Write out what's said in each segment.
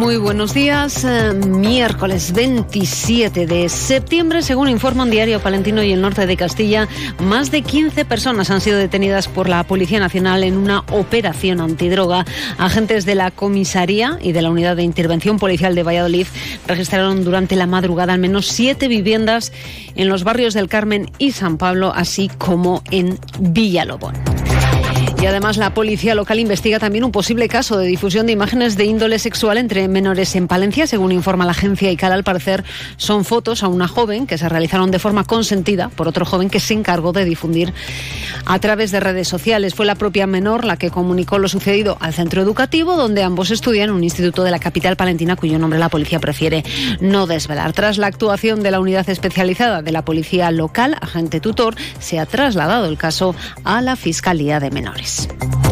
Muy buenos días. Eh, miércoles 27 de septiembre, según informa un diario palentino y el norte de Castilla, más de 15 personas han sido detenidas por la Policía Nacional en una operación antidroga. Agentes de la comisaría y de la Unidad de Intervención Policial de Valladolid registraron durante la madrugada al menos siete viviendas en los barrios del Carmen y San Pablo, así como en Villalobón. Y además la policía local investiga también un posible caso de difusión de imágenes de índole sexual entre menores en Palencia. Según informa la agencia ICAL, al parecer son fotos a una joven que se realizaron de forma consentida por otro joven que se encargó de difundir a través de redes sociales. Fue la propia menor la que comunicó lo sucedido al centro educativo donde ambos estudian un instituto de la capital palentina cuyo nombre la policía prefiere no desvelar. Tras la actuación de la unidad especializada de la policía local, agente tutor, se ha trasladado el caso a la Fiscalía de Menores. Thanks.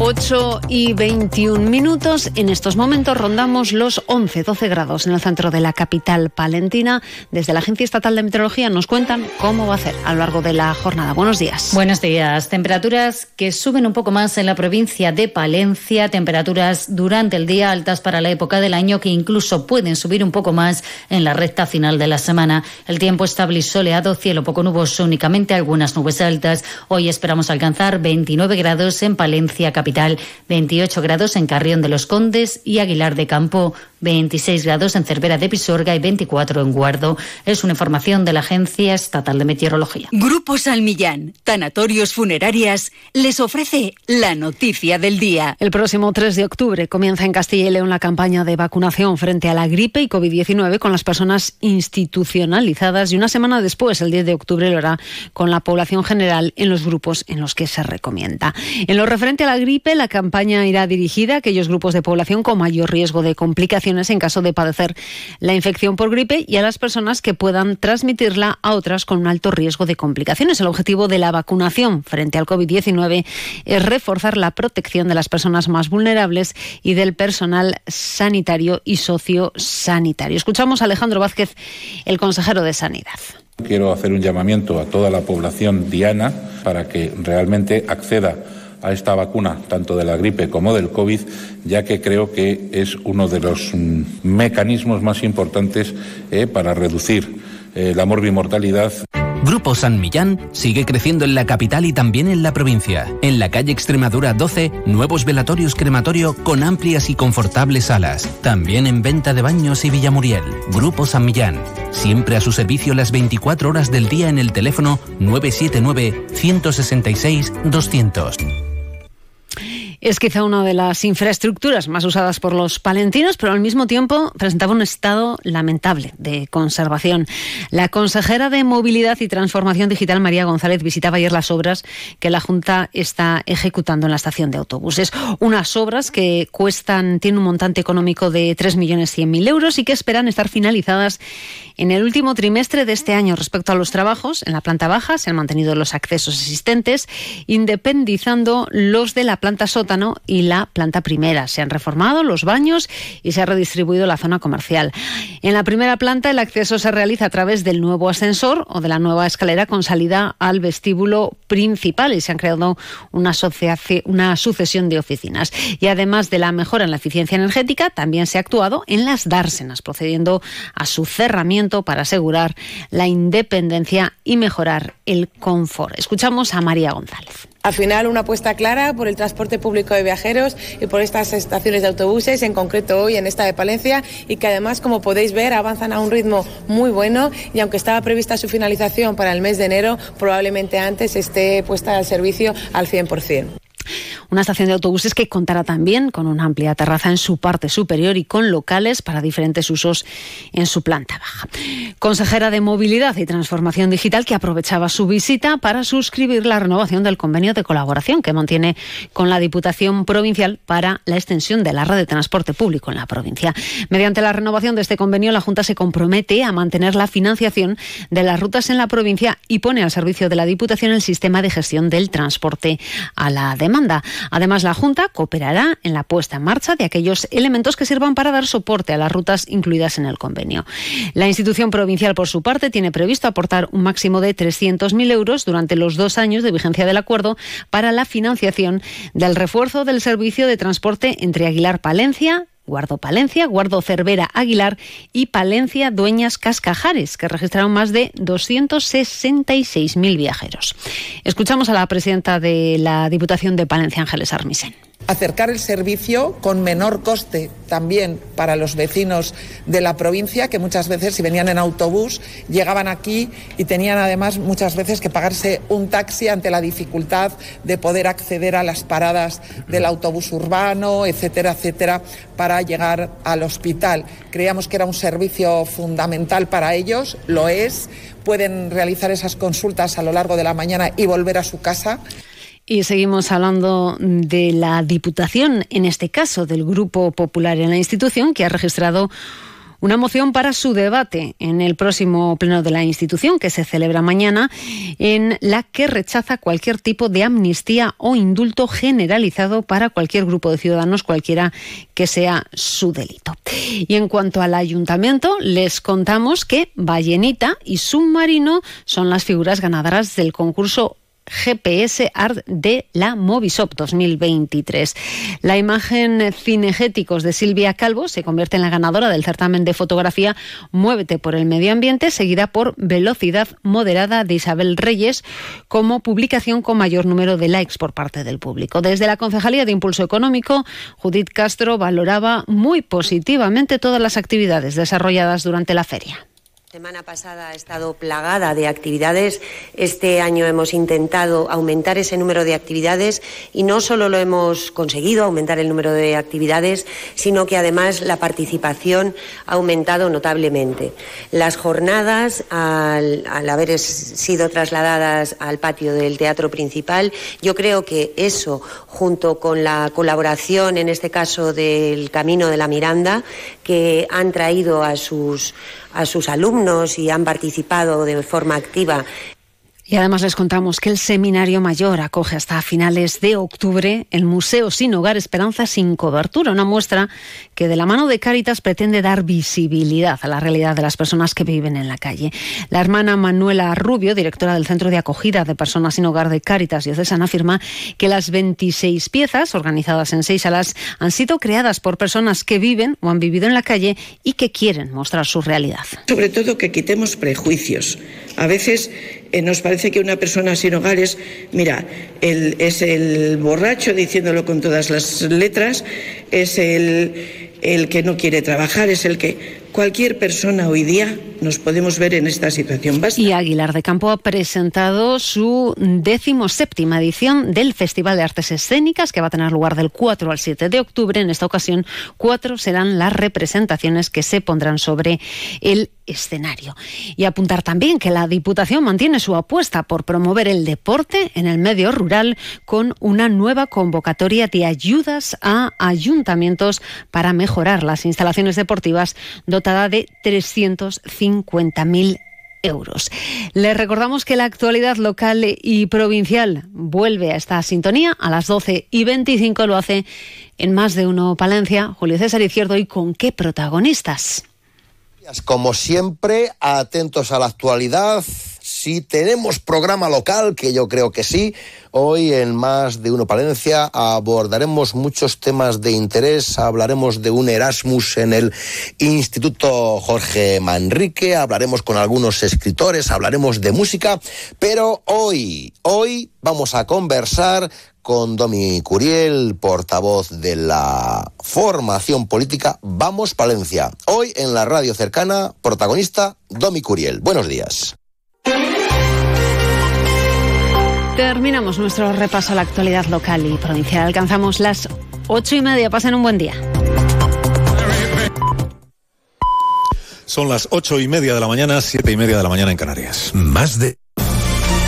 8 y 21 minutos. En estos momentos rondamos los 11-12 grados en el centro de la capital palentina. Desde la Agencia Estatal de Meteorología nos cuentan cómo va a ser a lo largo de la jornada. Buenos días. Buenos días. Temperaturas que suben un poco más en la provincia de Palencia. Temperaturas durante el día altas para la época del año que incluso pueden subir un poco más en la recta final de la semana. El tiempo estable y soleado, cielo poco nuboso, únicamente algunas nubes altas. Hoy esperamos alcanzar 29 grados en Palencia, capital 28 grados en Carrión de los Condes y Aguilar de Campo, 26 grados en Cervera de Pisorga y 24 en Guardo. Es una información de la Agencia Estatal de Meteorología. Grupo Salmillán, Tanatorios Funerarias, les ofrece la noticia del día. El próximo 3 de octubre comienza en Castilla y León la campaña de vacunación frente a la gripe y COVID-19 con las personas institucionalizadas y una semana después, el 10 de octubre, lo hará con la población general en los grupos en los que se recomienda. En lo referente a la gripe, la campaña irá dirigida a aquellos grupos de población con mayor riesgo de complicaciones en caso de padecer la infección por gripe y a las personas que puedan transmitirla a otras con un alto riesgo de complicaciones. El objetivo de la vacunación frente al COVID-19 es reforzar la protección de las personas más vulnerables y del personal sanitario y sociosanitario. Escuchamos a Alejandro Vázquez, el consejero de Sanidad. Quiero hacer un llamamiento a toda la población diana para que realmente acceda a esta vacuna, tanto de la gripe como del COVID, ya que creo que es uno de los mm, mecanismos más importantes eh, para reducir eh, la morbimortalidad. Grupo San Millán sigue creciendo en la capital y también en la provincia. En la calle Extremadura 12, nuevos velatorios crematorio con amplias y confortables salas. También en venta de baños y Villamuriel. Grupo San Millán. Siempre a su servicio las 24 horas del día en el teléfono 979 166 200 es quizá una de las infraestructuras más usadas por los palentinos, pero al mismo tiempo presentaba un estado lamentable de conservación. La consejera de Movilidad y Transformación Digital, María González, visitaba ayer las obras que la Junta está ejecutando en la estación de autobuses. Unas obras que cuestan, tienen un montante económico de 3.100.000 euros y que esperan estar finalizadas en el último trimestre de este año. Respecto a los trabajos, en la planta baja se han mantenido los accesos existentes, independizando los de la planta y la planta primera. Se han reformado los baños y se ha redistribuido la zona comercial. En la primera planta el acceso se realiza a través del nuevo ascensor o de la nueva escalera con salida al vestíbulo principal y se han creado una, una sucesión de oficinas. Y además de la mejora en la eficiencia energética, también se ha actuado en las dársenas, procediendo a su cerramiento para asegurar la independencia y mejorar el confort. Escuchamos a María González. Al final, una apuesta clara por el transporte público de viajeros y por estas estaciones de autobuses, en concreto hoy en esta de Palencia, y que además, como podéis ver, avanzan a un ritmo muy bueno y aunque estaba prevista su finalización para el mes de enero, probablemente antes esté puesta al servicio al 100%. Una estación de autobuses que contará también con una amplia terraza en su parte superior y con locales para diferentes usos en su planta baja. Consejera de Movilidad y Transformación Digital que aprovechaba su visita para suscribir la renovación del convenio de colaboración que mantiene con la Diputación Provincial para la extensión de la red de transporte público en la provincia. Mediante la renovación de este convenio, la Junta se compromete a mantener la financiación de las rutas en la provincia y pone al servicio de la Diputación el sistema de gestión del transporte a la demanda Además, la Junta cooperará en la puesta en marcha de aquellos elementos que sirvan para dar soporte a las rutas incluidas en el convenio. La institución provincial, por su parte, tiene previsto aportar un máximo de 300.000 euros durante los dos años de vigencia del acuerdo para la financiación del refuerzo del servicio de transporte entre Aguilar Palencia Guardo Palencia, Guardo Cervera Aguilar y Palencia Dueñas Cascajares, que registraron más de 266.000 viajeros. Escuchamos a la presidenta de la Diputación de Palencia, Ángeles Armisen acercar el servicio con menor coste también para los vecinos de la provincia, que muchas veces si venían en autobús llegaban aquí y tenían además muchas veces que pagarse un taxi ante la dificultad de poder acceder a las paradas del autobús urbano, etcétera, etcétera, para llegar al hospital. Creíamos que era un servicio fundamental para ellos, lo es, pueden realizar esas consultas a lo largo de la mañana y volver a su casa. Y seguimos hablando de la Diputación, en este caso del Grupo Popular en la institución, que ha registrado una moción para su debate en el próximo pleno de la institución que se celebra mañana, en la que rechaza cualquier tipo de amnistía o indulto generalizado para cualquier grupo de ciudadanos, cualquiera que sea su delito. Y en cuanto al ayuntamiento, les contamos que Vallenita y Submarino son las figuras ganadoras del concurso GPS Art de la Movisop 2023. La imagen cinegéticos de Silvia Calvo se convierte en la ganadora del certamen de fotografía Muévete por el Medio Ambiente, seguida por Velocidad Moderada de Isabel Reyes como publicación con mayor número de likes por parte del público. Desde la Concejalía de Impulso Económico, Judith Castro valoraba muy positivamente todas las actividades desarrolladas durante la feria. Semana pasada ha estado plagada de actividades. Este año hemos intentado aumentar ese número de actividades y no solo lo hemos conseguido, aumentar el número de actividades, sino que además la participación ha aumentado notablemente. Las jornadas, al, al haber sido trasladadas al patio del teatro principal, yo creo que eso, junto con la colaboración, en este caso del Camino de la Miranda, que han traído a sus a sus alumnos y han participado de forma activa y además les contamos que el Seminario Mayor acoge hasta finales de octubre el Museo Sin Hogar Esperanza Sin Cobertura, una muestra que de la mano de Cáritas pretende dar visibilidad a la realidad de las personas que viven en la calle. La hermana Manuela Rubio, directora del Centro de Acogida de Personas Sin Hogar de Cáritas Diocesana, afirma que las 26 piezas, organizadas en seis salas, han sido creadas por personas que viven o han vivido en la calle y que quieren mostrar su realidad. Sobre todo que quitemos prejuicios. A veces eh, nos parece que una persona sin hogares, mira, es el borracho diciéndolo con todas las letras, es el, el que no quiere trabajar, es el que cualquier persona hoy día nos podemos ver en esta situación. Y Aguilar de Campo ha presentado su séptima edición del Festival de Artes Escénicas, que va a tener lugar del 4 al 7 de octubre. En esta ocasión, cuatro serán las representaciones que se pondrán sobre el escenario. Y apuntar también que la Diputación mantiene su apuesta por promover el deporte en el medio rural con una nueva convocatoria de ayudas a ayuntamientos para mejorar las instalaciones deportivas dotada de 350.000 euros. Les recordamos que la actualidad local y provincial vuelve a esta sintonía a las 12 y 25 lo hace en más de uno Palencia. Julio César Izquierdo y con qué protagonistas. Como siempre, atentos a la actualidad. Si tenemos programa local, que yo creo que sí, hoy en Más de Uno Palencia abordaremos muchos temas de interés. Hablaremos de un Erasmus en el Instituto Jorge Manrique, hablaremos con algunos escritores, hablaremos de música, pero hoy, hoy vamos a conversar con Domi Curiel, portavoz de la formación política Vamos Palencia. Hoy en la radio cercana, protagonista Domi Curiel. Buenos días. Terminamos nuestro repaso a la actualidad local y provincial. Alcanzamos las ocho y media. Pasen un buen día. Son las ocho y media de la mañana, siete y media de la mañana en Canarias. Más de